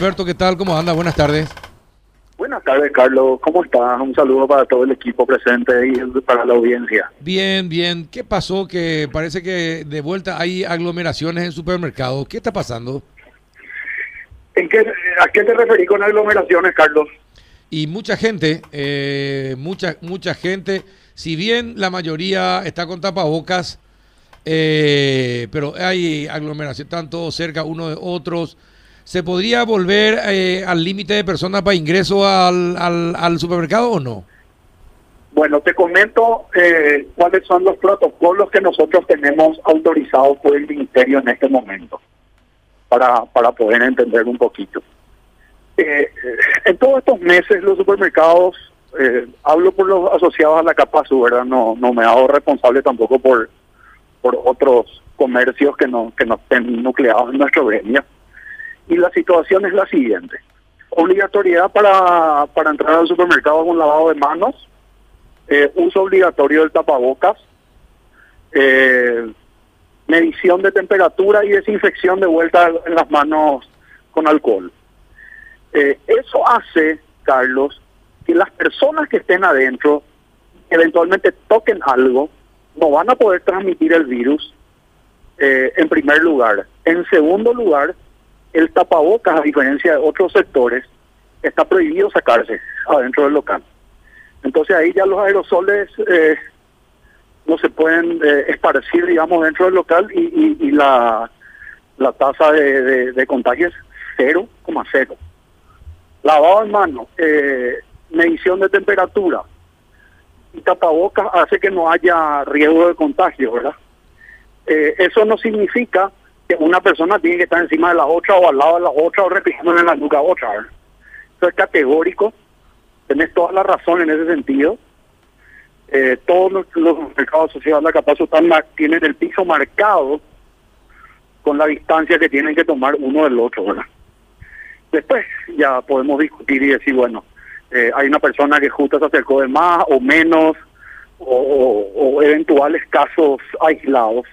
Alberto, ¿qué tal? ¿Cómo anda? Buenas tardes. Buenas tardes, Carlos. ¿Cómo estás? Un saludo para todo el equipo presente y para la audiencia. Bien, bien. ¿Qué pasó? Que parece que de vuelta hay aglomeraciones en supermercados. ¿Qué está pasando? ¿En qué, ¿A qué te referís con aglomeraciones, Carlos? Y mucha gente, eh, mucha, mucha gente, si bien la mayoría está con tapabocas, eh, pero hay aglomeración, están todos cerca unos de otros. ¿Se podría volver eh, al límite de personas para ingreso al, al, supermercado o no? Bueno, te comento eh, cuáles son los protocolos que nosotros tenemos autorizados por el Ministerio en este momento, para, para poder entender un poquito. Eh, en todos estos meses los supermercados, eh, hablo por los asociados a la capa ¿verdad? No, no me hago responsable tampoco por, por otros comercios que no, que no estén nucleados en nuestro gremio. Y la situación es la siguiente. Obligatoriedad para, para entrar al supermercado con lavado de manos, eh, uso obligatorio del tapabocas, eh, medición de temperatura y desinfección de vuelta en las manos con alcohol. Eh, eso hace, Carlos, que las personas que estén adentro eventualmente toquen algo, no van a poder transmitir el virus en primer lugar. En segundo lugar, el tapabocas, a diferencia de otros sectores, está prohibido sacarse adentro del local. Entonces ahí ya los aerosoles eh, no se pueden eh, esparcir, digamos, dentro del local y, y, y la, la tasa de, de, de contagio es 0,0. Lavado en mano, eh, medición de temperatura y tapabocas hace que no haya riesgo de contagio, ¿verdad? Eh, eso no significa que una persona tiene que estar encima de la otra o al lado de la otra o repitiendo en la nuca otra. ¿verdad? Eso es categórico, tenés toda la razón en ese sentido. Eh, todos los, los mercados asociados a la capaz están, tienen el piso marcado con la distancia que tienen que tomar uno del otro, ¿verdad? Después ya podemos discutir y decir, bueno, eh, hay una persona que justo se acercó de más o menos, o eventuales casos aislados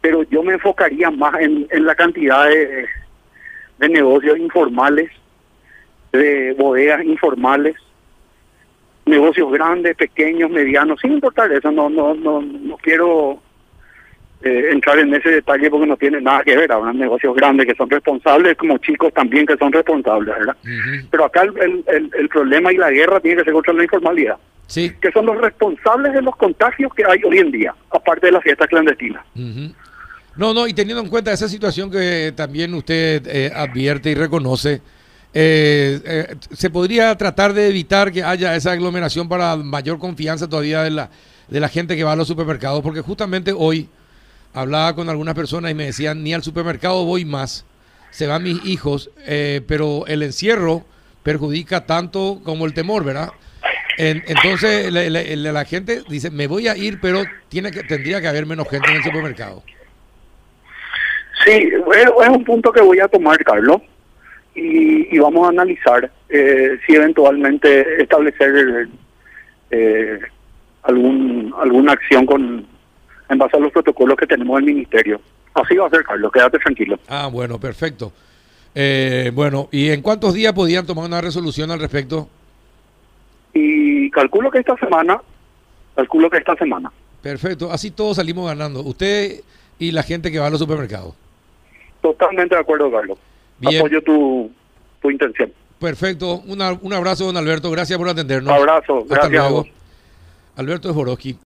pero yo me enfocaría más en, en la cantidad de, de negocios informales, de bodegas informales, negocios grandes, pequeños, medianos, sin importar eso, no no no, no quiero eh, entrar en ese detalle porque no tiene nada que ver, habrá negocios grandes que son responsables, como chicos también que son responsables, ¿verdad? Uh -huh. Pero acá el, el, el, problema y la guerra tiene que ser contra la informalidad, sí. que son los responsables de los contagios que hay hoy en día, aparte de las fiestas clandestinas. Uh -huh. No, no, y teniendo en cuenta esa situación que también usted eh, advierte y reconoce, eh, eh, ¿se podría tratar de evitar que haya esa aglomeración para mayor confianza todavía de la, de la gente que va a los supermercados? Porque justamente hoy hablaba con algunas personas y me decían, ni al supermercado voy más, se van mis hijos, pero el encierro perjudica tanto como el temor, ¿verdad? En, entonces la, la, la, gente dice, me voy a ir, pero tiene que, tendría que haber menos gente en el supermercado. Sí, es un punto que voy a tomar, Carlos, y, y vamos a analizar eh, si eventualmente establecer eh, algún alguna acción con en base a los protocolos que tenemos del ministerio. Así va a ser, Carlos, quédate tranquilo. Ah, bueno, perfecto. Eh, bueno, ¿y en cuántos días podían tomar una resolución al respecto? Y calculo que esta semana, calculo que esta semana. Perfecto, así todos salimos ganando. Usted y la gente que va a los supermercados. Totalmente de acuerdo, Carlos. Bien. Apoyo tu, tu intención. Perfecto. Una, un abrazo, don Alberto. Gracias por atendernos. Abrazo. Hasta Gracias luego. Alberto de Joroski.